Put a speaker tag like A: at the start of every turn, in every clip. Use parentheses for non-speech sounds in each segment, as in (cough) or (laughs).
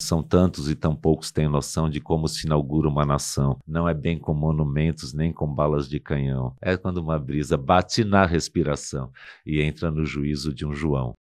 A: São tantos e tão poucos têm noção de como se inaugura uma nação. Não é bem com monumentos nem com balas de canhão. É quando uma brisa bate na respiração e entra no juízo de um João.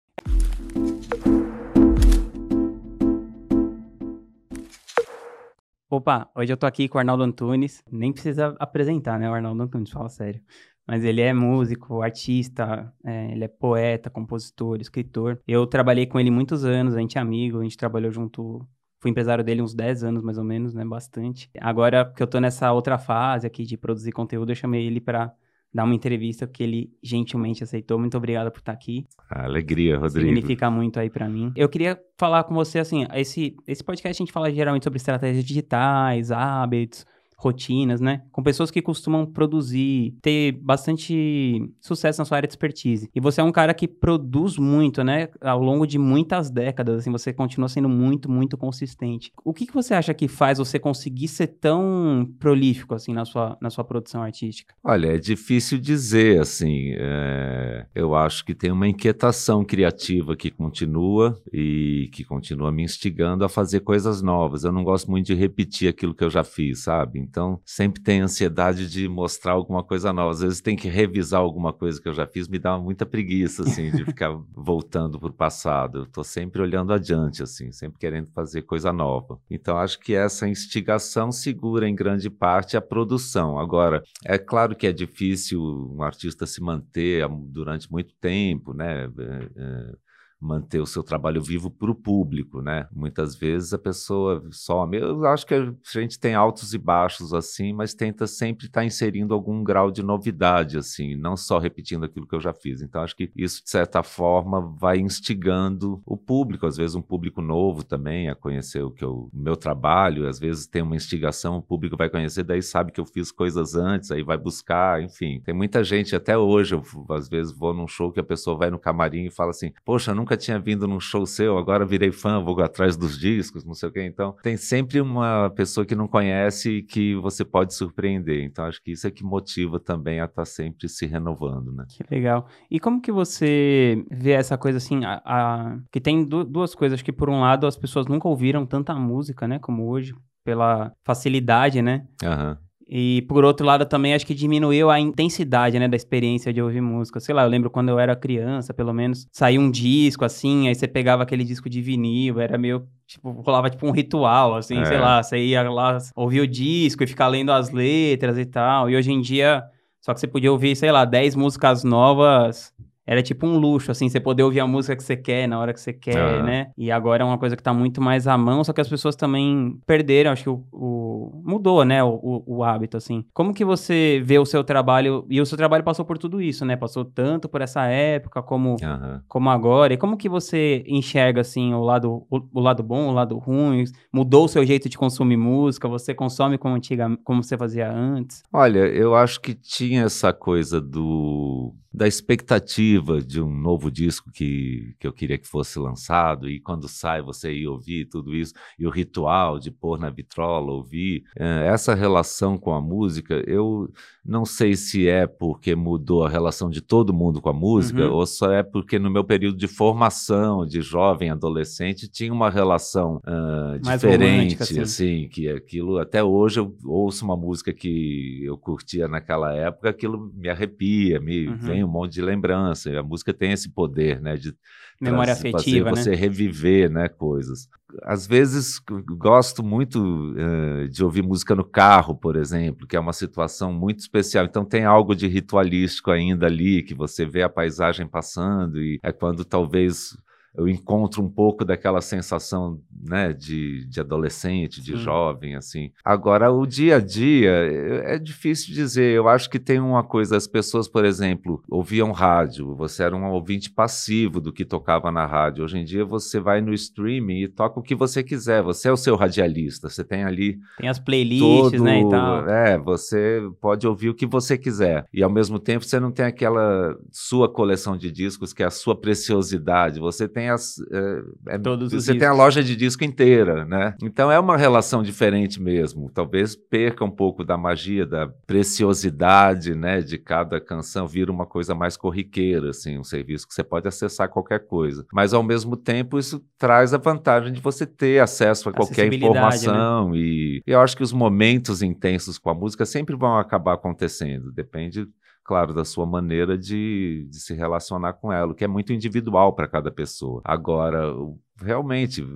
B: Opa, hoje eu tô aqui com o Arnaldo Antunes. Nem precisa apresentar, né? O Arnaldo Antunes, fala sério. Mas ele é músico, artista, é, ele é poeta, compositor, escritor. Eu trabalhei com ele muitos anos, a gente é amigo, a gente trabalhou junto. Fui empresário dele uns 10 anos, mais ou menos, né? Bastante. Agora que eu tô nessa outra fase aqui de produzir conteúdo, eu chamei ele para dar uma entrevista que ele gentilmente aceitou. Muito obrigado por estar aqui.
A: Alegria, Rodrigo.
B: Significa muito aí para mim. Eu queria falar com você assim, esse esse podcast a gente fala geralmente sobre estratégias digitais, hábitos, rotinas, né? Com pessoas que costumam produzir, ter bastante sucesso na sua área de expertise. E você é um cara que produz muito, né? Ao longo de muitas décadas, assim, você continua sendo muito, muito consistente. O que, que você acha que faz você conseguir ser tão prolífico, assim, na sua, na sua produção artística?
A: Olha, é difícil dizer, assim. É... Eu acho que tem uma inquietação criativa que continua e que continua me instigando a fazer coisas novas. Eu não gosto muito de repetir aquilo que eu já fiz, sabe? Então, sempre tem ansiedade de mostrar alguma coisa nova. Às vezes tem que revisar alguma coisa que eu já fiz, me dá muita preguiça, assim, de ficar (laughs) voltando para o passado. Eu estou sempre olhando adiante, assim, sempre querendo fazer coisa nova. Então, acho que essa instigação segura, em grande parte, a produção. Agora, é claro que é difícil um artista se manter durante muito tempo, né? É, é manter o seu trabalho vivo para o público, né? Muitas vezes a pessoa some. Eu acho que a gente tem altos e baixos assim, mas tenta sempre estar tá inserindo algum grau de novidade assim, não só repetindo aquilo que eu já fiz. Então acho que isso de certa forma vai instigando o público, às vezes um público novo também a conhecer o que eu, o meu trabalho, às vezes tem uma instigação, o público vai conhecer, daí sabe que eu fiz coisas antes, aí vai buscar, enfim. Tem muita gente até hoje, eu às vezes vou num show que a pessoa vai no camarim e fala assim: "Poxa, nunca nunca tinha vindo num show seu, agora virei fã, vou atrás dos discos, não sei o quê. Então, tem sempre uma pessoa que não conhece e que você pode surpreender. Então, acho que isso é que motiva também a estar tá sempre se renovando, né?
B: Que legal. E como que você vê essa coisa assim, a, a... que tem du duas coisas, que por um lado as pessoas nunca ouviram tanta música, né, como hoje, pela facilidade, né?
A: Aham. Uhum.
B: E por outro lado também acho que diminuiu a intensidade, né, da experiência de ouvir música. Sei lá, eu lembro quando eu era criança, pelo menos, saiu um disco assim, aí você pegava aquele disco de vinil, era meio tipo, rolava tipo um ritual, assim, é. sei lá, você ia lá ouvir o disco e ficar lendo as letras e tal. E hoje em dia, só que você podia ouvir, sei lá, 10 músicas novas era tipo um luxo, assim, você poder ouvir a música que você quer na hora que você quer, né? E agora é uma coisa que tá muito mais à mão, só que as pessoas também perderam, acho que o, o mudou, né, o, o, o, hábito, assim. Como que você vê o seu trabalho, e o seu trabalho passou por tudo isso, né? Passou tanto por essa época como, uhum. como agora, e como que você enxerga, assim, o lado, o, o, lado bom, o lado ruim? Mudou o seu jeito de consumir música? Você consome como, antiga, como você fazia antes?
A: Olha, eu acho que tinha essa coisa do da expectativa de um novo disco que, que eu queria que fosse lançado, e quando sai você ia ouvir tudo isso, e o ritual de pôr na vitrola, ouvir. É, essa relação com a música, eu não sei se é porque mudou a relação de todo mundo com a música, uhum. ou só é porque no meu período de formação, de jovem, adolescente, tinha uma relação uh, diferente, assim. assim, que aquilo, até hoje eu ouço uma música que eu curtia naquela época, aquilo me arrepia, me uhum. vem um monte de lembrança. A música tem esse poder, né, de
B: memória afetiva,
A: fazer você
B: né?
A: reviver, né, coisas. Às vezes gosto muito uh, de ouvir música no carro, por exemplo, que é uma situação muito especial. Então tem algo de ritualístico ainda ali, que você vê a paisagem passando e é quando talvez eu encontro um pouco daquela sensação, né, de, de adolescente, de Sim. jovem, assim. Agora, o dia a dia, é, é difícil dizer. Eu acho que tem uma coisa, as pessoas, por exemplo, ouviam rádio, você era um ouvinte passivo do que tocava na rádio. Hoje em dia, você vai no streaming e toca o que você quiser. Você é o seu radialista, você tem ali...
B: Tem as playlists, todo, né, e
A: tal. É, você pode ouvir o que você quiser. E, ao mesmo tempo, você não tem aquela sua coleção de discos que é a sua preciosidade. Você tem tem as. É, é, você tem a loja de disco inteira, né? Então é uma relação diferente mesmo. Talvez perca um pouco da magia, da preciosidade, né? De cada canção, vira uma coisa mais corriqueira, assim, um serviço que você pode acessar qualquer coisa. Mas ao mesmo tempo, isso traz a vantagem de você ter acesso a qualquer
B: né?
A: informação. E eu acho que os momentos intensos com a música sempre vão acabar acontecendo. Depende claro, da sua maneira de, de se relacionar com ela, o que é muito individual para cada pessoa. Agora, realmente,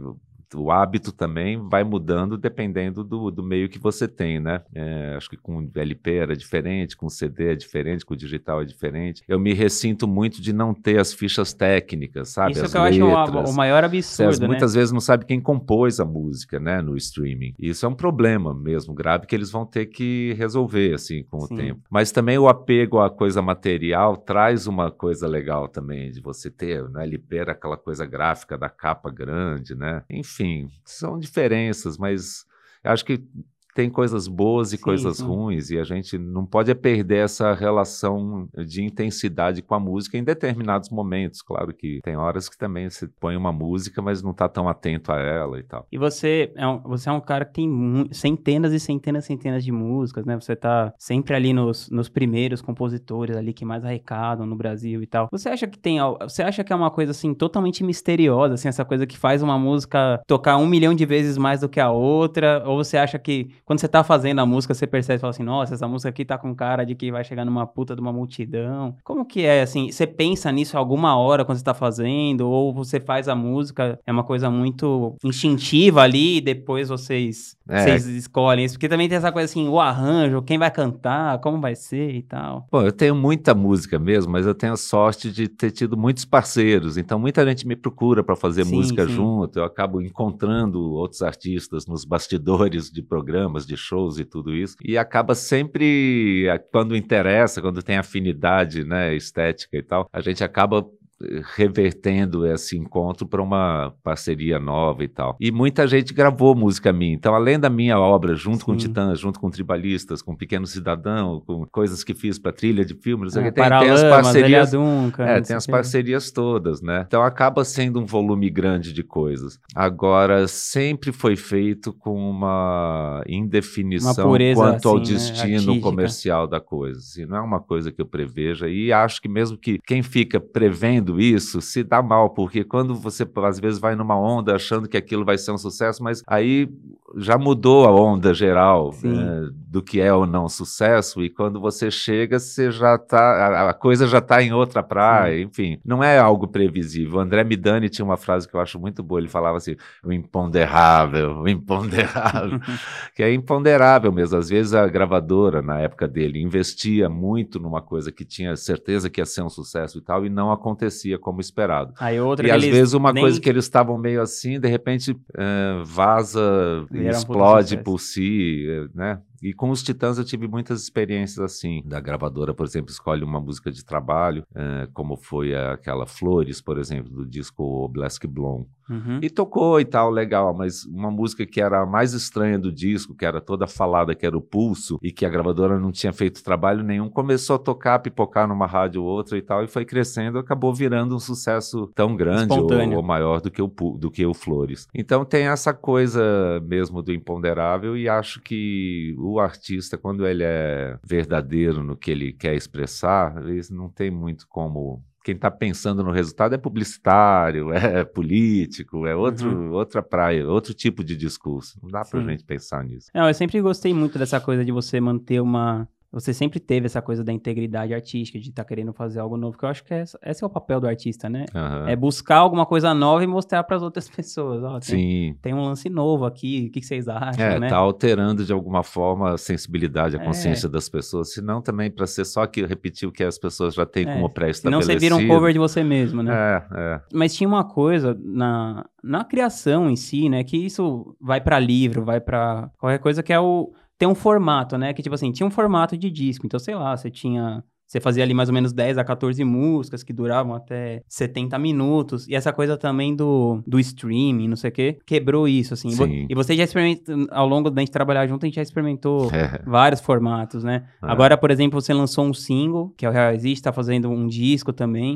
A: o- hábito também vai mudando dependendo do, do meio que você tem, né? É, acho que com LP era diferente, com CD é diferente, com digital é diferente. Eu me ressinto muito de não ter as fichas técnicas, sabe?
B: Isso
A: as
B: que eu acho o-
A: letras.
B: o maior
A: Você,
B: absurdo, né?
A: muitas vezes não sabe quem compôs a música, né, no streaming. Isso é um problema mesmo grave que eles vão ter que resolver assim com
B: Sim.
A: o tempo. Mas também o apego à coisa material traz uma coisa legal também de você ter, né, LP era aquela coisa gráfica da capa grande, né? Enfim, são diferenças, mas acho que tem coisas boas e
B: Sim,
A: coisas
B: sim.
A: ruins, e a gente não pode perder essa relação de intensidade com a música em determinados momentos. Claro que tem horas que também você põe uma música, mas não está tão atento a ela e tal.
B: E você é, um, você é um cara que tem centenas e centenas e centenas de músicas, né? Você tá sempre ali nos, nos primeiros compositores ali que mais arrecadam no Brasil e tal. Você acha que tem você acha que é uma coisa assim totalmente misteriosa, assim, essa coisa que faz uma música tocar um milhão de vezes mais do que a outra? Ou você acha que quando você tá fazendo a música, você percebe e fala assim, nossa, essa música aqui tá com cara de que vai chegar numa puta de uma multidão? Como que é, assim, você pensa nisso alguma hora quando você tá fazendo? Ou você faz a música, é uma coisa muito instintiva ali, e depois vocês,
A: É.
B: vocês escolhem isso? Porque também tem essa coisa assim, o arranjo, quem vai cantar, como vai ser e tal.
A: Bom, eu tenho muita música mesmo, mas eu tenho a sorte de ter tido muitos parceiros. Então, muita gente me procura para fazer
B: Sim,
A: música
B: sim.
A: junto. Eu acabo encontrando outros artistas nos bastidores de programas, de shows e tudo isso. E acaba sempre, eh, quando interessa, quando tem afinidade né, estética e tal, a gente acaba revertendo esse encontro para uma parceria nova e tal. E muita gente gravou música minha. Então, além da minha obra, junto com
B: Sim.
A: Titãs, junto com Tribalistas, com Pequeno Cidadão, com coisas que fiz para trilha de filme, não sei o
B: É,
A: que, tem, tem as parcerias.
B: Duncan,
A: É, tem as
B: o quê.
A: parcerias todas, né? Então acaba sendo um volume grande de coisas. Agora, sempre foi feito com uma indefinição
B: Uma
A: quanto ao
B: assim, né,
A: destino
B: artística.
A: comercial da coisa. Assim, não é uma coisa que eu preveja. E acho que mesmo que quem fica prevendo isso se dá mal, porque quando você às vezes vai numa onda achando que aquilo vai ser um sucesso, mas aí já mudou a onda geral
B: Sim.
A: né, do que é ou não sucesso, e quando você chega, você já tá, a, a coisa já está em outra praia, enfim, não é algo previsível. O André Midani tinha uma frase que eu acho muito boa, ele falava assim, o imponderável, o imponderável, (laughs) que é imponderável mesmo. Às vezes a gravadora, na época dele, investia muito numa coisa que tinha certeza que ia ser um sucesso e tal, e não acontecia como esperado.
B: Aí outra
A: E às vezes uma
B: nem-
A: coisa que eles estavam meio assim, de repente eh, vaza,
B: puta
A: explode por si, eh, né? E com os Titãs eu tive muitas experiências assim. Da gravadora, por exemplo, escolhe uma música de trabalho, eh, como foi aquela Flores, por exemplo, do disco Oblask Blom.
B: Uhum.
A: E tocou e tal, legal, mas uma música que era a mais estranha do disco, que era toda falada, que era o Pulso, e que a gravadora não tinha feito trabalho nenhum, começou a tocar, a pipocar numa rádio ou outra e tal, e foi crescendo, acabou virando um sucesso tão grande ou, ou maior do que, o, do que o Flores. Então tem essa coisa mesmo do imponderável, e acho que o artista, quando ele é verdadeiro no que ele quer expressar, ele não tem muito como quem está pensando no resultado é publicitário, (laughs) é político, é outro, outra praia, outro tipo de discurso. Não dá
B: Sim.
A: gente pensar nisso.
B: Não, eu sempre gostei muito dessa coisa de você manter uma. Você sempre teve essa coisa da integridade artística, de estar querendo fazer algo novo, que eu acho que essa- esse é o papel do artista, né?
A: Aham.
B: É buscar alguma coisa nova e mostrar para as outras (laughs) pessoas. Ó, tem,
A: Sim.
B: tem um lance novo aqui, o que, que vocês acham,
A: É,
B: né?
A: tá alterando de alguma forma a sensibilidade, a
B: É.
A: consciência das pessoas, senão também para ser só que repetir o que as pessoas já têm
B: É,
A: como pré-estabelecido.
B: você vira um cover de você mesmo, né?
A: É, é.
B: Mas tinha uma coisa na, na criação em si, né? Que isso vai pra livro, vai pra qualquer coisa que é o. Tem um formato, né? Que tipo assim, tinha um formato de disco. Então, sei lá, você tinha. Você fazia ali mais ou menos 10 a 14 músicas que duravam até 70 minutos. E essa coisa também do, do streaming, não sei o quê, quebrou isso, assim.
A: Sim.
B: E você já experimentou, ao longo da gente trabalhar junto, a gente já experimentou (laughs)
A: É.
B: vários formatos, né?
A: É.
B: Agora, por exemplo, você lançou um single, que é o Real Existe, tá fazendo um disco também.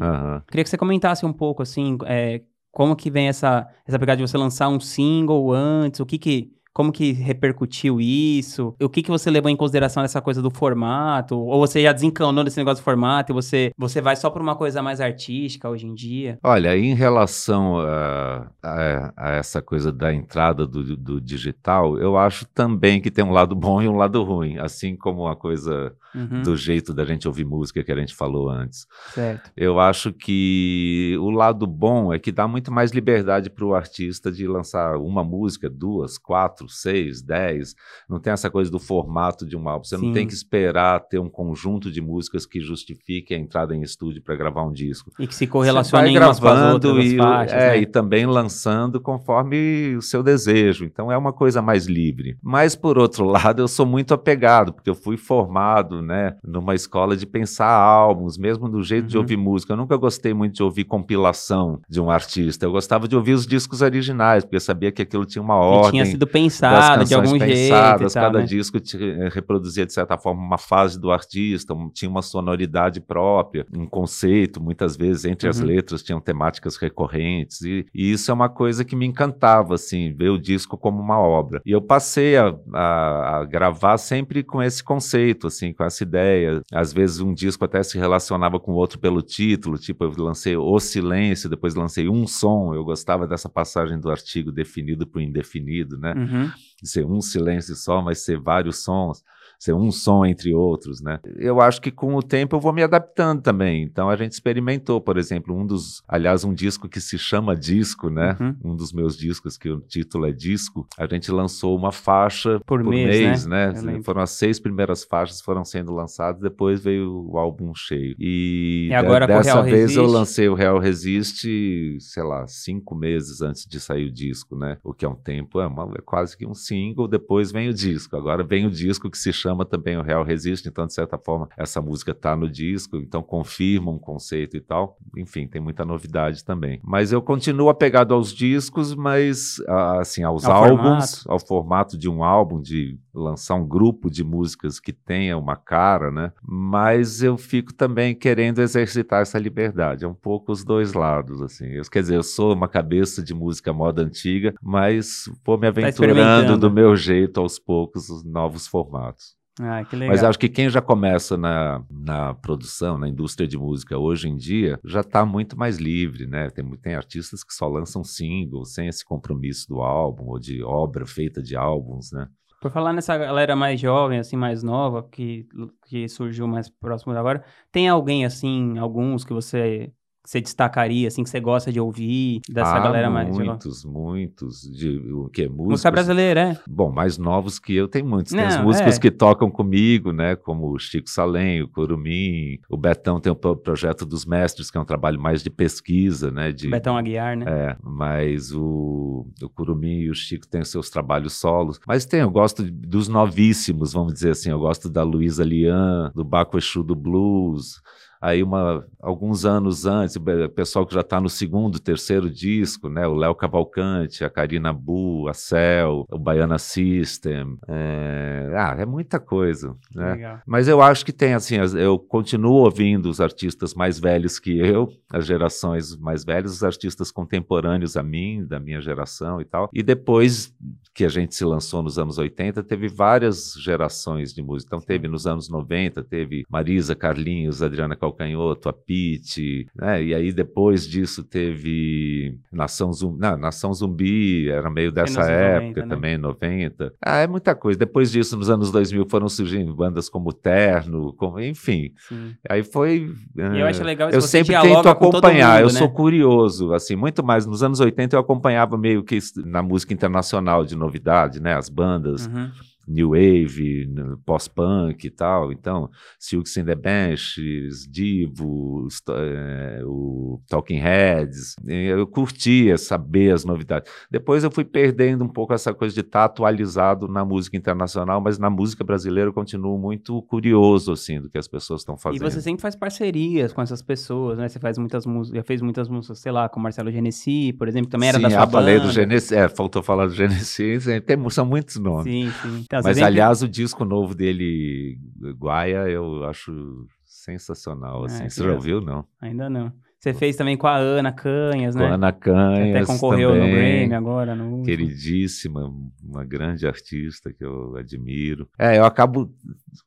B: Queria que você comentasse um pouco, assim, é, como que vem essa, essa pegada de você lançar um single antes? O que que como que repercutiu isso? O que, que você levou em consideração nessa coisa do formato? Ou você já desencanou desse negócio do formato e você, você vai só para uma coisa mais artística hoje em dia?
A: Olha, em relação a, a, a essa coisa da entrada do, do, digital, eu acho também que tem um lado bom e um lado ruim, assim como a coisa uhum. do jeito da gente ouvir música que a gente falou antes.
B: Certo.
A: Eu acho que o lado bom é que dá muito mais liberdade para o artista de lançar uma música, duas, quatro, quatro, seis, dez. Não tem essa coisa do formato de um álbum. Você Sim. não tem que esperar ter um conjunto de músicas que justifique a entrada em estúdio para gravar um disco.
B: E que se correlacionem umas com as outras
A: e,
B: faixas,
A: é,
B: né?
A: e também lançando conforme o seu desejo. Então é uma coisa mais livre. Mas por outro (laughs) lado, eu sou muito apegado, porque eu fui formado, né, numa escola de pensar álbuns, mesmo do jeito uhum. de ouvir música. Eu nunca gostei muito de ouvir compilação de um artista. Eu gostava de ouvir os discos originais, porque eu sabia que aquilo tinha uma ordem.
B: tinha sido pensado pensado de algum pensadas,
A: jeito. cada
B: né?
A: disco eh, reproduzia, de certa forma, uma fase do artista, tinha uma sonoridade própria, um conceito, muitas vezes, entre uhum. as letras, tinham temáticas recorrentes, e, e, isso é uma coisa que me encantava, assim, ver o disco como uma obra. E eu passei a, a, a gravar sempre com esse conceito, assim, com essa ideia. Às vezes um disco até se relacionava com o outro pelo título, tipo, eu lancei O Silêncio, depois lancei Um Som, eu gostava dessa passagem do artigo definido para o indefinido, né?
B: Uhum uhum.
A: ser um silêncio só, mas ser vários sons ser um som entre outros, né? Eu acho que com o tempo eu vou me adaptando também. Então a gente experimentou, por exemplo, um dos, aliás, um disco que se chama Disco, né? Uhum. Um dos meus discos que o título é Disco. A gente lançou uma faixa por, por mês, mês, né? né? Foram as seis primeiras faixas foram sendo lançadas, depois veio o álbum cheio. E,
B: e agora
A: de, dessa vez
B: Resiste?
A: eu lancei o Real Resiste, sei lá, cinco meses antes de sair o disco, né? O que é um tempo, é, uma, é quase que um single. Depois vem o disco. Agora vem o disco que se chama também o Real Resiste, então, de certa forma, essa música está no disco, então confirma um conceito e tal. Enfim, tem muita novidade também. Mas eu continuo apegado aos discos, mas, assim, aos ao álbuns, formato. ao formato de um álbum, de lançar um grupo de músicas que tenha uma cara, né? Mas eu fico também querendo exercitar essa liberdade. É um pouco os dois lados, assim. Eu, quer dizer, eu sou uma cabeça de música moda antiga, mas vou me tá aventurando tá do meu jeito aos poucos os novos formatos.
B: Ah, que legal.
A: Mas acho que quem já começa na, na produção, na indústria de música hoje em dia, já está muito mais livre, né? Tem, tem artistas que só lançam singles, sem esse compromisso do álbum ou de obra feita de álbuns, né?
B: Por falar nessa galera mais jovem, assim, mais nova, que, que surgiu mais próximo de agora, tem alguém, assim, alguns que você você destacaria, assim, que você gosta de ouvir dessa
A: ah,
B: galera mais...
A: muitos, muitos. De, o que? Músicos,
B: Música brasileira, é?
A: Bom, mais novos que eu, tem muitos. Não, tem os músicos é. que tocam comigo, né, como o Chico Salem, o Curumim, o Betão tem o projeto dos mestres, que é um trabalho mais de pesquisa, né, de...
B: Betão Aguiar, né?
A: É, mas o, o Curumim e o Chico têm os seus trabalhos solos. Mas tem, eu gosto dos novíssimos, vamos dizer assim, eu gosto da Luísa Lian, do Baco Exu do Blues, Aí, uma, alguns anos antes, o pessoal que já está no segundo, terceiro disco, né? O Léo Cavalcante, a Karina Bu, a Cell, o Baiana System. É, ah, é muita coisa, né?
B: Legal.
A: Mas eu acho que tem, assim, eu continuo ouvindo os artistas mais velhos que eu, as gerações mais velhas, os artistas contemporâneos a mim, da minha geração e tal. E depois que a gente se lançou nos anos 80, teve várias gerações de música. Então, teve nos anos 90, teve Marisa, Carlinhos, Adriana Calcanhoto, Calcanhoto, a Pete, né? E aí depois disso teve Nação Zumbi, não, Nação Zumbi era meio dessa época 90, né? também, 90. Ah, é muita coisa. Depois disso, nos anos 2000, foram surgindo bandas como Terno, como, enfim. Sim. Aí foi...
B: E eu acho legal
A: Eu sempre tento acompanhar,
B: mundo,
A: eu né? sou curioso, assim, muito mais. Nos anos 80 eu acompanhava meio que na música internacional de novidade, né? As bandas... Uhum new wave, pós-punk e tal. Então, Silks and the Benches, Divo, é, o Talking Heads. Eu curtia saber as novidades. Depois eu fui perdendo um pouco essa coisa de estar tá atualizado na música internacional, mas na música brasileira eu continuo muito curioso assim do que as pessoas estão fazendo.
B: E você sempre faz parcerias com essas pessoas, né? Você faz muitas músicas, já fez muitas músicas, sei lá, com Marcelo Genesi, por exemplo, também era
A: sim,
B: da sua banda.
A: falei do Genesi, é, faltou falar do Genesi, (laughs) tem, são muitos nomes.
B: Sim, sim.
A: Então, Mas, aliás, o disco novo dele, Guaia, eu acho sensacional, assim. É, Você já ouviu, não?
B: Ainda não. Você fez também com a Ana Canhas, né?
A: Com a Ana Canhas.
B: Até concorreu
A: também,
B: no Grammy agora. No
A: queridíssima, uma grande artista que eu admiro. É, eu acabo.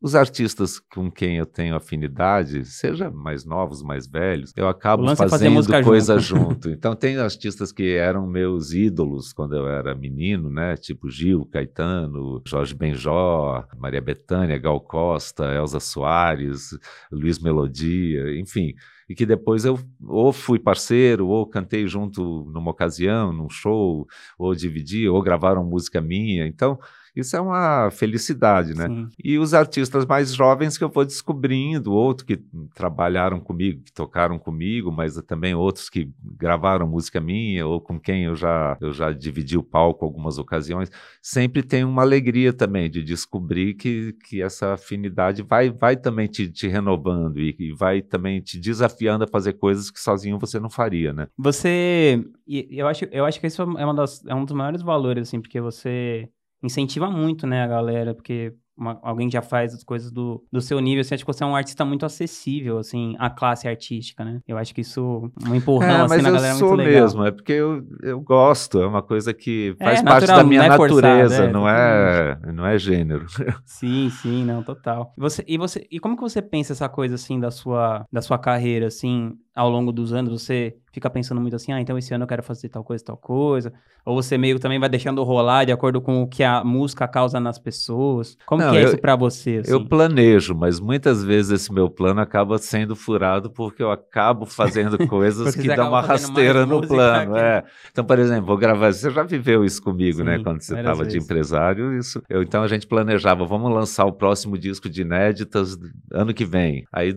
A: Os artistas com quem eu tenho afinidade, seja mais novos, mais velhos, eu acabo é fazendo é coisa junto. junto. (laughs) Então, tem artistas que eram meus ídolos quando eu era menino, né? Tipo Gil, Caetano, Jorge Benjó, Maria Bethânia, Gal Costa, Elza Soares, Luiz Melodia, enfim e que depois eu ou fui parceiro, ou cantei junto numa ocasião, num show, ou dividi, ou gravaram música minha. Então, isso é uma felicidade, né? Sim. E os artistas mais jovens que eu vou descobrindo, outros que trabalharam comigo, que tocaram comigo, mas também outros que gravaram música minha ou com quem eu já eu já dividi o palco algumas ocasiões, sempre tem uma alegria também de descobrir que, que essa afinidade vai vai também te, te renovando e, e vai também te desafiando a fazer coisas que sozinho você não faria, né?
B: Você, eu acho, eu acho que isso é, uma das, é um dos maiores valores, assim, porque você incentiva muito, né, a galera, porque uma, alguém já faz as coisas do, do seu nível, assim, acho que você é um artista muito acessível, assim, à classe artística, né? Eu acho que isso, um empurrão, é, assim, na galera é muito legal.
A: mesmo, é porque eu, eu gosto, é uma coisa que é, faz é, parte natural, da minha não é natureza, forçado, é, não, é, não é gênero. (laughs)
B: Sim, sim, não, total. E você, e você, e como que você pensa essa coisa, assim, da sua, da sua carreira, assim, ao longo dos anos, você fica pensando muito assim, ah, então esse ano eu quero fazer tal coisa, tal coisa, ou você meio também vai deixando rolar de acordo com o que a música causa nas pessoas? Como Não, que é eu, isso para você?
A: Assim? Eu planejo, mas muitas vezes esse meu plano acaba sendo furado porque eu acabo (laughs) fazendo coisas que dão uma rasteira no plano. É. Então, por exemplo, vou gravar, você já viveu isso comigo, né, Sim, né, quando você estava de empresário, isso. Eu, então a gente planejava, vamos lançar o próximo disco de inéditas ano que vem. Aí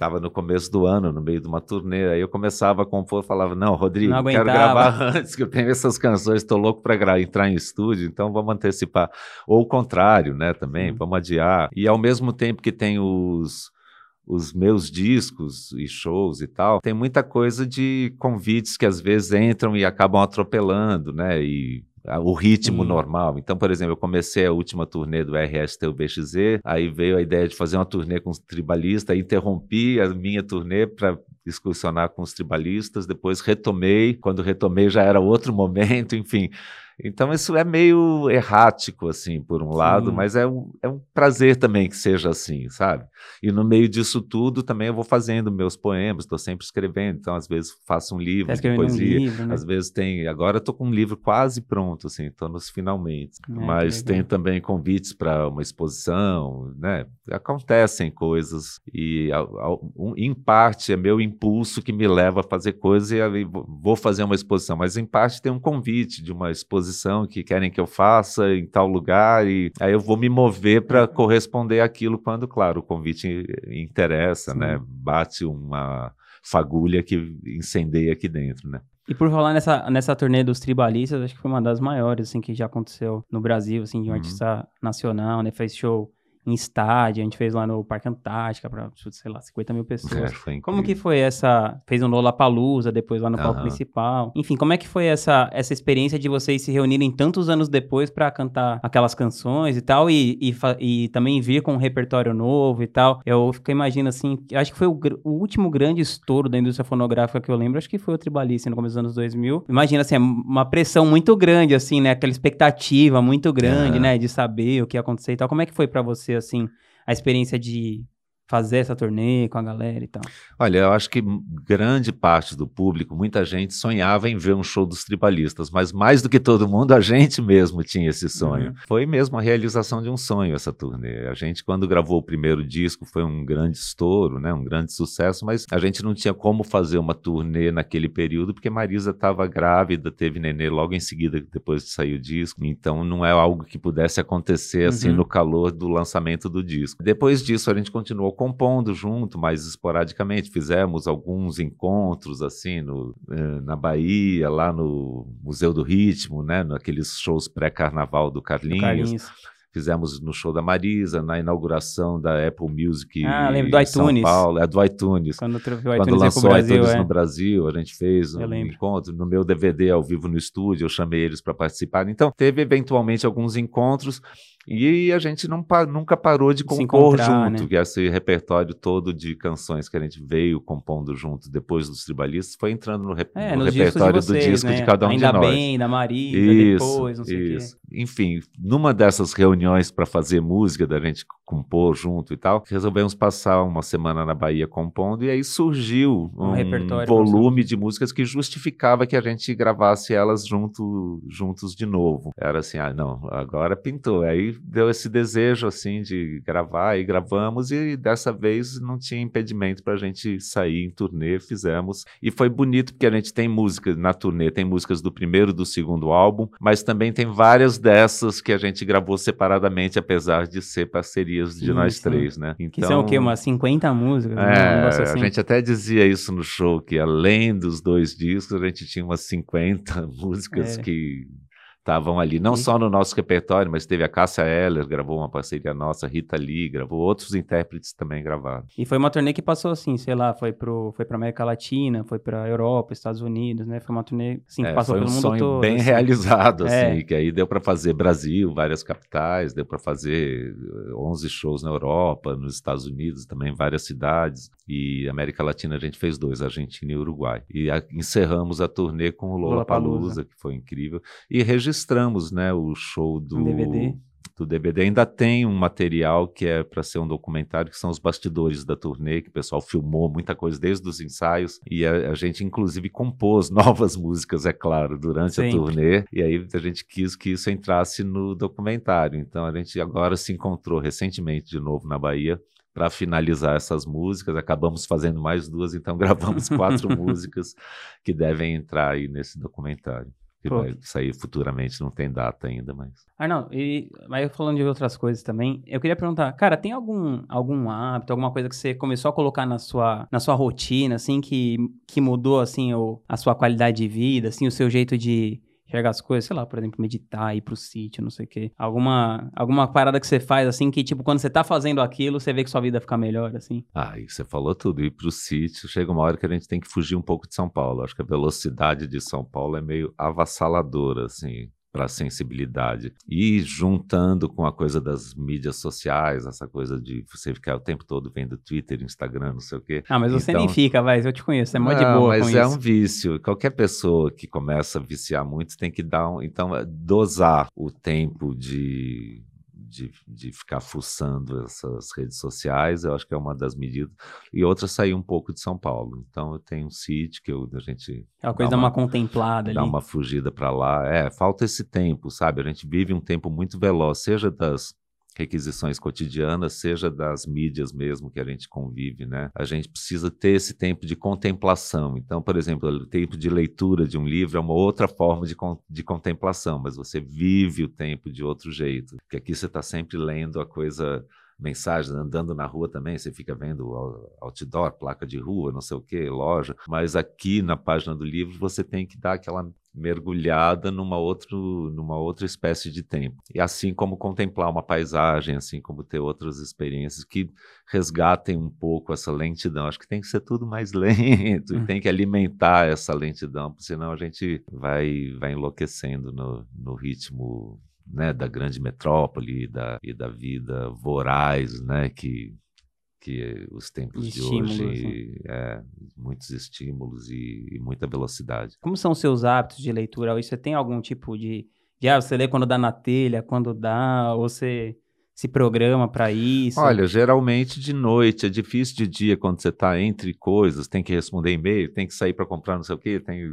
A: estava no começo do ano, no meio de uma turnê, aí eu começava a compor, falava, não, Rodrigo, não quero gravar (laughs) antes, que eu tenho essas canções, estou louco para entrar em estúdio, então vamos antecipar. Ou o contrário, né, também, vamos adiar. E ao mesmo tempo que tem os os meus discos e shows e tal, tem muita coisa de convites que às vezes entram e acabam atropelando, né? E o ritmo hum. normal. Então, por exemplo, eu comecei a última turnê do RST UBXZ, aí veio a ideia de fazer uma turnê com os tribalistas, interrompi a minha turnê para excursionar com os tribalistas, depois retomei, quando retomei já era outro momento, (laughs) enfim. Então isso é meio errático, assim, por um Sim. lado, mas é um, é um prazer também que seja assim, sabe? E no meio disso tudo também eu vou fazendo meus poemas, estou sempre escrevendo, então às vezes faço um livro tá de poesia, um livro, né? às vezes tem, agora estou com um livro quase pronto, assim, estou nos finalmente, é, mas tem também convites para uma exposição, né? Acontecem coisas e um, em parte é meu impulso que me leva a fazer coisas e vou fazer uma exposição, mas em parte tem um convite de uma exposição exposição que querem que eu faça em tal lugar e aí eu vou me mover para uhum. corresponder àquilo quando, claro, o convite interessa, né? Sim. né? Bate uma fagulha que incendeia aqui dentro, né?
B: E por falar nessa, nessa turnê dos tribalistas, acho que foi uma das maiores, assim, que já aconteceu no Brasil, assim, de um uhum. artista nacional, né? Fez show em estádio, a gente fez lá no Parque Antártica para, sei lá, 50 mil pessoas. É, como que foi essa? Fez um Lollapalooza, depois lá no palco principal. Enfim, como é que foi essa, essa experiência de vocês se reunirem tantos anos depois para cantar aquelas canções e tal, e, e, e, também vir com um repertório novo e tal? Eu fico imaginando assim, acho que foi o, o, último grande estouro da indústria fonográfica que eu lembro, acho que foi o Tribalice no começo dos anos 2000. Imagina assim, uma pressão muito grande, assim, né? Aquela expectativa muito grande, é. né? De saber o que ia acontecer e tal. Como é que foi para você? Assim, a experiência de fazer essa turnê com a galera e tal?
A: Olha, eu acho que grande parte do público, muita gente sonhava em ver um show dos tribalistas, mas mais do que todo mundo, a gente mesmo tinha esse sonho. Uhum. Foi mesmo a realização de um sonho essa turnê. A gente, quando gravou o primeiro disco, foi um grande estouro, né, um grande sucesso, mas a gente não tinha como fazer uma turnê naquele período, porque Marisa estava grávida, teve nenê logo em seguida, depois de sair o disco, então não é algo que pudesse acontecer assim uhum. no calor do lançamento do disco. Depois disso, a gente continuou compondo junto, mais esporadicamente. Fizemos alguns encontros assim no, eh, na Bahia, lá no Museu do Ritmo, né, naqueles shows pré-carnaval do Carlinhos. Do Carlinhos. Fizemos no show da Marisa, na inauguração da Apple Music
B: ah, lembro do iTunes.
A: São Paulo, é do iTunes.
B: Quando, o iTunes
A: Quando lançou o iTunes é. no Brasil, a gente fez um encontro no meu DVD ao vivo no estúdio, eu chamei eles para participar. Então, teve eventualmente alguns encontros E a gente não, nunca parou de compor junto, né? que esse repertório todo de canções que a gente veio compondo junto depois dos tribalistas foi entrando no, rep é, no repertório vocês, do disco né? de cada um
B: Ainda
A: de nós.
B: Ainda bem, da Marisa, isso, depois, não sei isso. o quê.
A: Enfim, numa dessas reuniões para fazer música, da gente compor junto e tal, resolvemos passar uma semana na Bahia compondo e aí surgiu um, um volume de músicas que justificava que a gente gravasse elas junto, juntos de novo. Era assim, ah, não, agora pintou. Aí deu esse desejo assim de gravar e gravamos e dessa vez não tinha impedimento para a gente sair em turnê, fizemos e foi bonito porque a gente tem músicas na turnê, tem músicas do primeiro, do segundo álbum, mas também tem várias dessas que a gente gravou separadamente, apesar de ser parceria de sim, nós sim. três, né?
B: Então, que são o quê? Então umas 50 músicas?
A: É, um assim. a gente até dizia isso no show, que além dos dois discos, a gente tinha umas 50 (laughs) músicas é. que estavam ali, não só no nosso repertório, mas teve a Cássia Eller, gravou uma parceria nossa, Rita Lee, gravou outros intérpretes também gravaram.
B: E foi uma turnê que passou assim, sei lá, foi pro foi para América Latina, foi para Europa, Estados Unidos, né? Foi uma turnê assim, que é, passou
A: pelo
B: um
A: mundo sonho
B: todo.
A: bem
B: assim.
A: realizado assim, é. que aí deu para fazer Brasil, várias capitais, deu para fazer 11 shows na Europa, nos Estados Unidos, também várias cidades e América Latina a gente fez dois, Argentina e Uruguai. E a, encerramos a turnê com o Lola Palusa, que foi incrível, e registramos, né, o show do
B: um DVD
A: do DVD. Ainda tem um material que é para ser um documentário, que são os bastidores da turnê, que o pessoal filmou muita coisa desde os ensaios, e a, a gente inclusive compôs (laughs) novas músicas, é claro, durante Sempre. a turnê, e aí a gente quis que isso entrasse no documentário. Então a gente agora se encontrou recentemente de novo na Bahia para finalizar essas músicas. Acabamos fazendo mais duas, então (laughs) gravamos quatro (laughs) músicas que devem entrar aí nesse documentário. Que vai sair futuramente, não tem data ainda, mas.
B: Ah, não, e, mas falando de outras coisas também, eu queria perguntar, cara, tem algum, algum hábito, alguma coisa que você começou a colocar na sua, na sua rotina, assim, que, que mudou, assim, o, a sua qualidade de vida, assim, o seu jeito de, enxergar as coisas, sei lá, por exemplo, meditar, ir pro sítio, não sei o quê. Alguma, alguma parada que você faz, assim, que, tipo, quando você tá fazendo aquilo, você vê que sua vida fica melhor, assim?
A: Ah, e você falou tudo. Ir pro sítio, chega uma hora que a gente tem que fugir um pouco de São Paulo. Acho que a velocidade de São Paulo é meio avassaladora, assim para a sensibilidade. E juntando com a coisa das mídias sociais, essa coisa de você ficar o tempo todo vendo Twitter, Instagram, não sei o quê.
B: Ah, mas você nem então fica, vai, eu te conheço, é mó de boa
A: mas é
B: isso.
A: um vício. Qualquer pessoa que começa a viciar muito tem que dar um, então dosar o tempo de de, de ficar fuçando essas redes sociais, eu acho que é uma das medidas. E outra sair um pouco de São Paulo. Então eu tenho um sítio que eu, a gente.
B: É uma coisa dá uma, uma contemplada
A: dá
B: ali.
A: uma fugida para lá. É, falta esse tempo, sabe? A gente vive um tempo muito veloz, seja das requisições cotidianas, seja das mídias mesmo que a gente convive, né? A gente precisa ter esse tempo de contemplação. Então, por exemplo, o tempo de leitura de um livro é uma outra forma de, de contemplação, mas você vive o tempo de outro jeito. Porque aqui você está sempre lendo a coisa mensagens, andando na rua também, você fica vendo outdoor, placa de rua, não sei o que, loja, mas aqui na página do livro você tem que dar aquela mergulhada numa, outro, numa outra espécie de tempo. E assim como contemplar uma paisagem, assim como ter outras experiências que resgatem um pouco essa lentidão. Acho que tem que ser tudo mais (laughs) lento, e hum. tem que alimentar essa lentidão, senão a gente vai, vai enlouquecendo no, no ritmo né, da grande metrópole e da, e da vida voraz, né, que, que os tempos estímulos, de hoje, né? é, muitos estímulos e, e, muita velocidade.
B: Como são os seus hábitos de leitura? Você tem algum tipo de, de ah, você lê quando dá na telha, quando dá, ou você se programa para isso?
A: Olha, geralmente de noite, é difícil de dia quando você está entre coisas, tem que responder e-mail, tem que sair para comprar não sei o quê, tem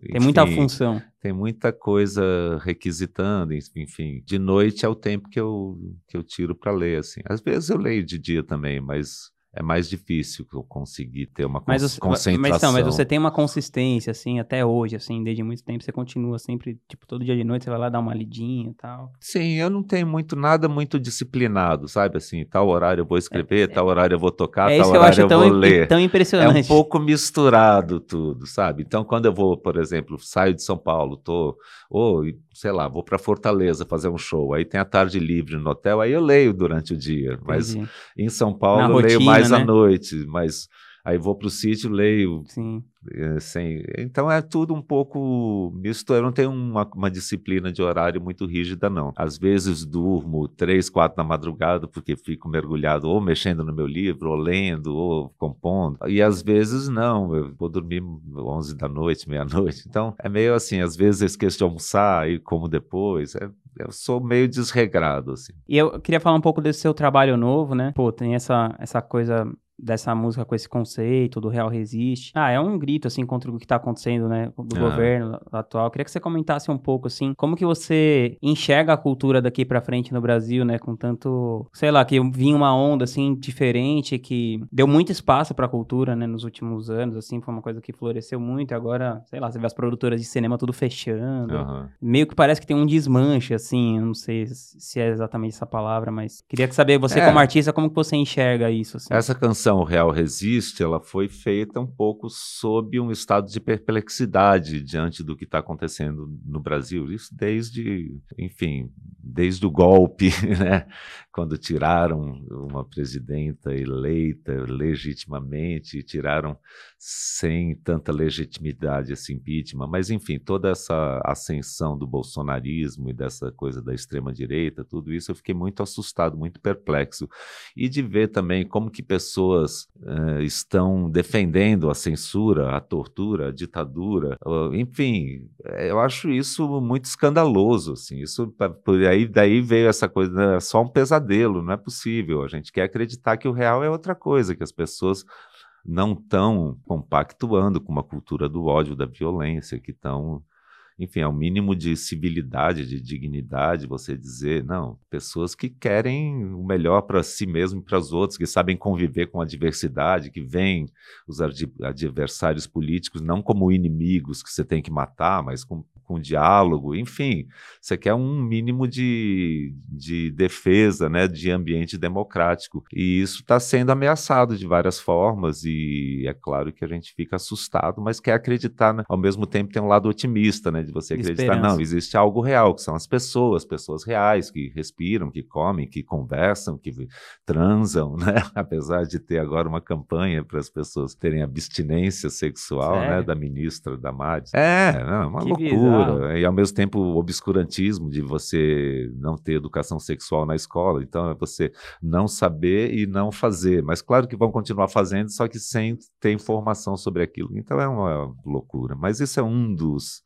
B: tem muita função.
A: Tem muita coisa requisitando, enfim. De noite é o tempo que eu, que eu tiro para ler, assim. Às vezes eu leio de dia também, mas é mais difícil eu conseguir ter uma mas você, concentração.
B: Mas, não, mas você tem uma consistência, assim, até hoje, assim, desde muito tempo, você continua sempre, tipo, todo dia de noite você vai lá dar uma lidinha e tal.
A: Sim, eu não tenho muito, nada muito disciplinado, sabe, assim, tal horário eu vou escrever, é, tal horário eu vou tocar, é tal horário eu, eu vou ler.
B: tão impressionante.
A: É um pouco misturado tudo, sabe? Então, quando eu vou, por exemplo, saio de São Paulo, tô, ou, sei lá, vou para Fortaleza fazer um show, aí tem a tarde livre no hotel, aí eu leio durante o dia, mas Entendi. em São Paulo Na eu rotina, leio mais mais né? à noite, mas Aí vou para o sítio, leio.
B: Sim.
A: Sem, então é tudo um pouco misto. Eu não tenho uma, uma, disciplina de horário muito rígida, não. Às vezes durmo três, quatro da madrugada porque fico mergulhado ou mexendo no meu livro, ou lendo, ou compondo. E às vezes não, eu vou dormir onze da noite, meia-noite. (laughs) Então é meio assim, às vezes eu esqueço de almoçar e como depois. É, eu sou meio desregrado, assim.
B: E eu queria falar um pouco desse seu trabalho novo, né? Pô, tem essa, essa coisa dessa música com esse conceito do Real Resiste. Ah, é um grito, assim, contra o que tá acontecendo, né, do ah. governo atual. queria que você comentasse um pouco, assim, como que você enxerga a cultura daqui para frente no Brasil, né, com tanto, sei lá, que vinha uma onda, assim, diferente, que deu muito espaço pra cultura, né, nos últimos anos, assim, foi uma coisa que floresceu muito, e agora, sei lá, você vê as produtoras de cinema tudo fechando, uhum. meio que parece que tem um desmanche, assim, eu não sei se é exatamente essa palavra, mas queria saber, você é. como artista, como que você enxerga isso, assim?
A: Essa canção canção Real Resiste, ela foi feita um pouco sob um estado de perplexidade diante do que está acontecendo no Brasil. Isso desde, enfim, desde o golpe, (laughs) né? Quando tiraram uma presidenta eleita legitimamente, tiraram sem tanta legitimidade esse impeachment, mas enfim, toda essa ascensão do bolsonarismo e dessa coisa da extrema direita, tudo isso eu fiquei muito assustado, muito perplexo. E de ver também como que pessoas uh, estão defendendo a censura, a tortura, a ditadura, uh, enfim, eu acho isso muito escandaloso, assim, isso por aí daí veio essa coisa, né, só um pesadelo, não é possível, a gente quer acreditar que o real é outra coisa, que as pessoas não estão compactuando com uma cultura do ódio, da violência, que estão enfim, é o mínimo de civilidade, de dignidade, você dizer, não, pessoas que querem o melhor para si mesmo e para os outros, que sabem conviver com a diversidade, que veem os adversários políticos não como inimigos que você tem que matar, mas com com diálogo, enfim, você quer um mínimo de, de defesa, né, de ambiente democrático. E isso está sendo ameaçado de várias formas, e é claro que a gente fica assustado, mas quer acreditar, né? ao mesmo tempo tem um lado otimista, né, de você acreditar, Esperança. não, existe algo real, que são as pessoas, pessoas reais, que respiram, que comem, que conversam, que transam, (laughs) né, apesar de ter agora uma campanha para as pessoas terem abstinência sexual, né, da ministra Damares. É, não, é uma que loucura e ao mesmo tempo o obscurantismo de você não ter educação sexual na escola. Então é você não saber e não fazer. Mas claro que vão continuar fazendo, só que sem ter informação sobre aquilo. Então é uma loucura. Mas isso é um dos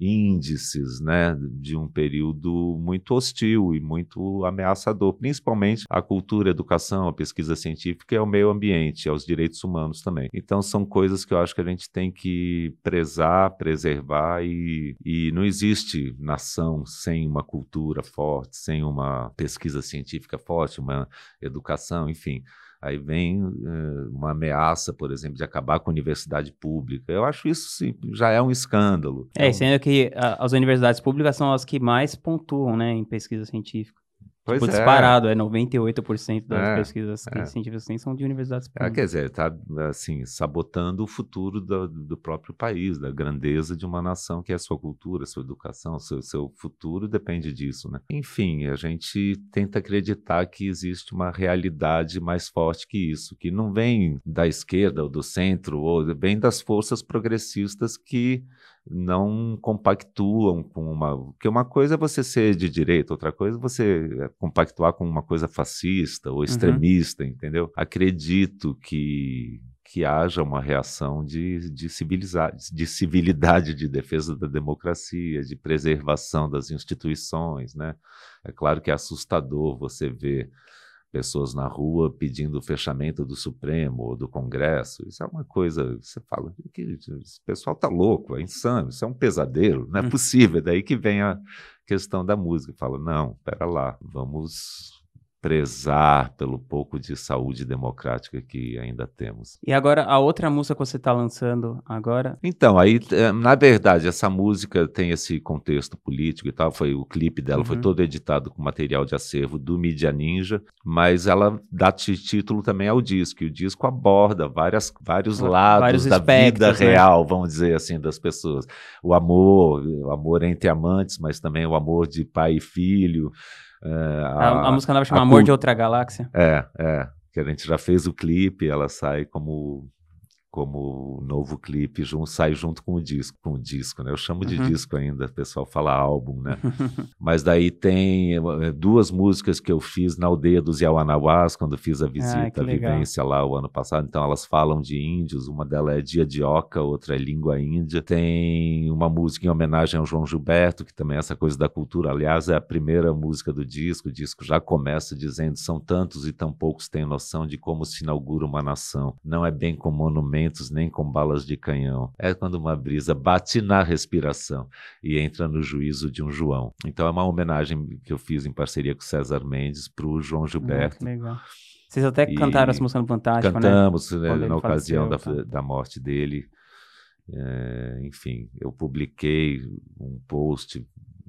A: índices né, de um período muito hostil e muito ameaçador, principalmente a cultura, a educação, a pesquisa científica e ao meio ambiente, aos direitos humanos também. Então são coisas que eu acho que a gente tem que prezar, preservar e, e não existe nação sem uma cultura forte, sem uma pesquisa científica forte, uma educação, enfim. Aí vem uh, uma ameaça, por exemplo, de acabar com a universidade pública. Eu acho isso sim, já é um escândalo.
B: É, então, sendo que a, as universidades públicas são as que mais pontuam né, em pesquisa científica. Pois tipo, é. disparado, é 98% das é, pesquisas é. científicas que são de universidades públicas.
A: É, quer dizer, está assim, sabotando o futuro do, do, próprio país, da grandeza de uma nação que é a sua cultura, sua educação, seu, seu futuro depende disso, né? Enfim, a gente tenta acreditar que existe uma realidade mais forte que isso, que não vem da esquerda ou do centro, ou vem das forças progressistas que não compactuam com uma. Porque uma coisa é você ser de direita, outra coisa é você é, compactuar com uma coisa fascista ou uhum. extremista, uhum. entendeu? Acredito que que haja uma reação de, de, de civilidade, de defesa da democracia, de preservação das instituições, né? É claro que é assustador você ver pessoas na rua pedindo o fechamento do Supremo ou do Congresso. Isso é uma coisa, você fala, que esse pessoal tá louco, é insano, isso é um pesadelo, não é hum. possível. É daí que vem a questão da música. Fala, não, pera lá, vamos prezar pelo pouco de saúde democrática que ainda temos.
B: E agora, a outra música que você está lançando agora?
A: Então, aí, eh, na verdade, essa música tem esse contexto político e tal, foi o clipe dela, uhum. foi todo editado com material de acervo do Media Ninja, mas ela dá título também ao disco, e o disco aborda várias, vários lados vários da vida né? real, vamos dizer assim, das pessoas. O amor, o amor entre amantes, mas também o amor de pai e filho,
B: é, a, a, música nova chama Amor de Outra Galáxia.
A: É, é. Que a gente já fez o clipe, ela sai como como novo clipe junto, sai junto com o disco, com o disco, né? Eu chamo de
B: Uhum.
A: disco ainda, o pessoal fala álbum, né? (laughs) Mas daí tem eh, duas músicas que eu fiz na aldeia dos Yawanawás, quando fiz a visita,
B: Ah,
A: a vivência lá o ano passado. Então elas falam de índios, uma delas é Dia de Oca, outra é Língua Índia. Tem uma música em homenagem ao João Gilberto, que também é essa coisa da cultura. Aliás, é a primeira música do disco. O disco já começa dizendo: são tantos e tão poucos têm noção de como se inaugura uma nação. Não é bem com nem com balas de canhão. É quando uma brisa bate na respiração e entra no juízo de um João. Então é uma homenagem que eu fiz em parceria com César Mendes para o João
B: Ah,
A: Gilberto.
B: legal. Vocês até cantaram essa música no Fantástico, né?
A: Cantamos né,
B: ele
A: na ocasião da,
B: tá.
A: da morte dele. É, enfim, eu publiquei um post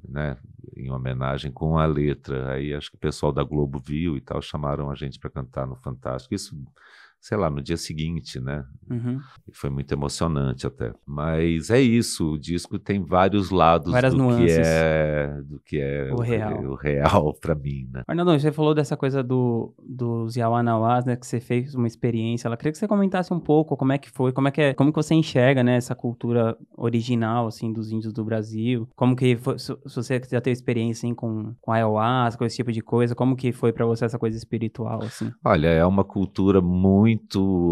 A: né, em homenagem com a letra. Aí acho que o pessoal da Globo viu e tal, chamaram a gente para cantar no Fantástico. Isso, sei lá, no dia seguinte, né?
B: Uhum.
A: Foi muito emocionante até. Mas é isso, o disco tem vários lados
B: Várias
A: do que
B: nuances.
A: é do que é
B: O real.
A: o real (laughs) para mim, né?
B: Arnaldão, você falou dessa coisa do, dos Yawanawás, né? Que você fez uma experiência. Eu queria que você comentasse um pouco como é que foi, como é que, é, como que você enxerga, né? Essa cultura original, assim, dos índios do Brasil. Como que foi, se você já teve experiência, assim, com, com ayahuasca, com esse tipo de coisa. Como que foi pra você essa coisa espiritual, assim?
A: Olha, é uma cultura muito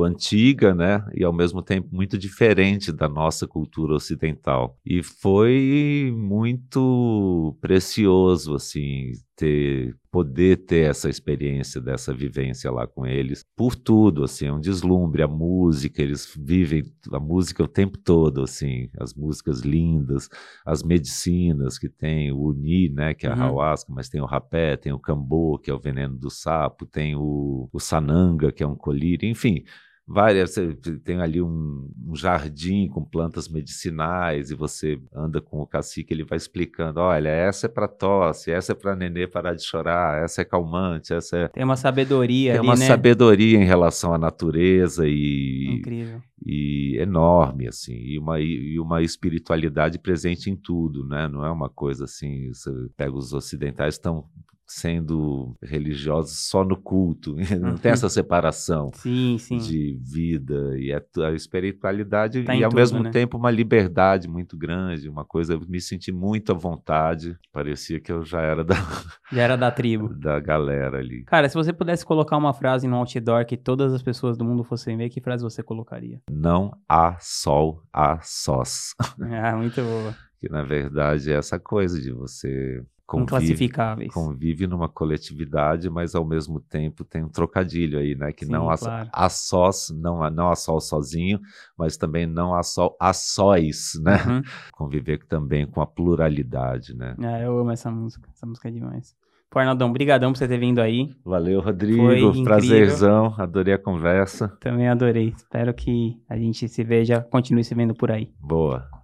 A: antiga, né? E ao mesmo tempo muito diferente da nossa cultura ocidental. E foi muito precioso, assim, ter poder ter essa experiência dessa vivência lá com eles por tudo assim é um deslumbre a música eles vivem a música o tempo todo assim as músicas lindas as medicinas que tem o uni né que é a
B: Uhum.
A: ayahuasca mas tem o rapé tem o cambô que é o veneno do sapo tem o, o sananga que é um colírio enfim várias você tem ali um, um jardim com plantas medicinais e você anda com o cacique ele vai explicando olha essa é para tosse essa é para nenê parar de chorar essa é calmante essa é
B: Tem uma sabedoria
A: tem
B: ali,
A: uma
B: né?
A: sabedoria em relação à natureza e,
B: Incrível.
A: e enorme assim e uma e uma espiritualidade presente em tudo né não é uma coisa assim você pega os ocidentais estão sendo religiosos só no culto (laughs) não tem
B: Uhum.
A: essa separação
B: Sim, sim.
A: de vida e a, a espiritualidade
B: Tá
A: e ao
B: tudo,
A: mesmo
B: né?
A: tempo uma liberdade muito grande uma coisa eu me senti muito à vontade parecia que eu já era da, (laughs)
B: Já era da tribo. (laughs)
A: da galera ali
B: Cara, se você pudesse colocar uma frase no outdoor que todas as pessoas do mundo fossem ver, que frase você colocaria?
A: não há sol há sós
B: Ah, muito boa.
A: que na verdade é essa coisa de você convive,
B: Inclassificáveis.
A: convive numa coletividade, mas ao mesmo tempo tem um trocadilho aí, né? Que
B: Sim,
A: não há,
B: claro.
A: há sós, não há, não há sol sozinho, mas também não há sol a sóis, né?
B: Uhum. (laughs)
A: Conviver também com a pluralidade, né?
B: Ah, eu amo essa música. Essa música é demais. Pô, Arnaldão, brigadão por você ter vindo aí.
A: Valeu, Rodrigo. Prazerzão. Adorei a conversa.
B: Também adorei. Espero que a gente se veja, continue se vendo por aí.
A: Boa.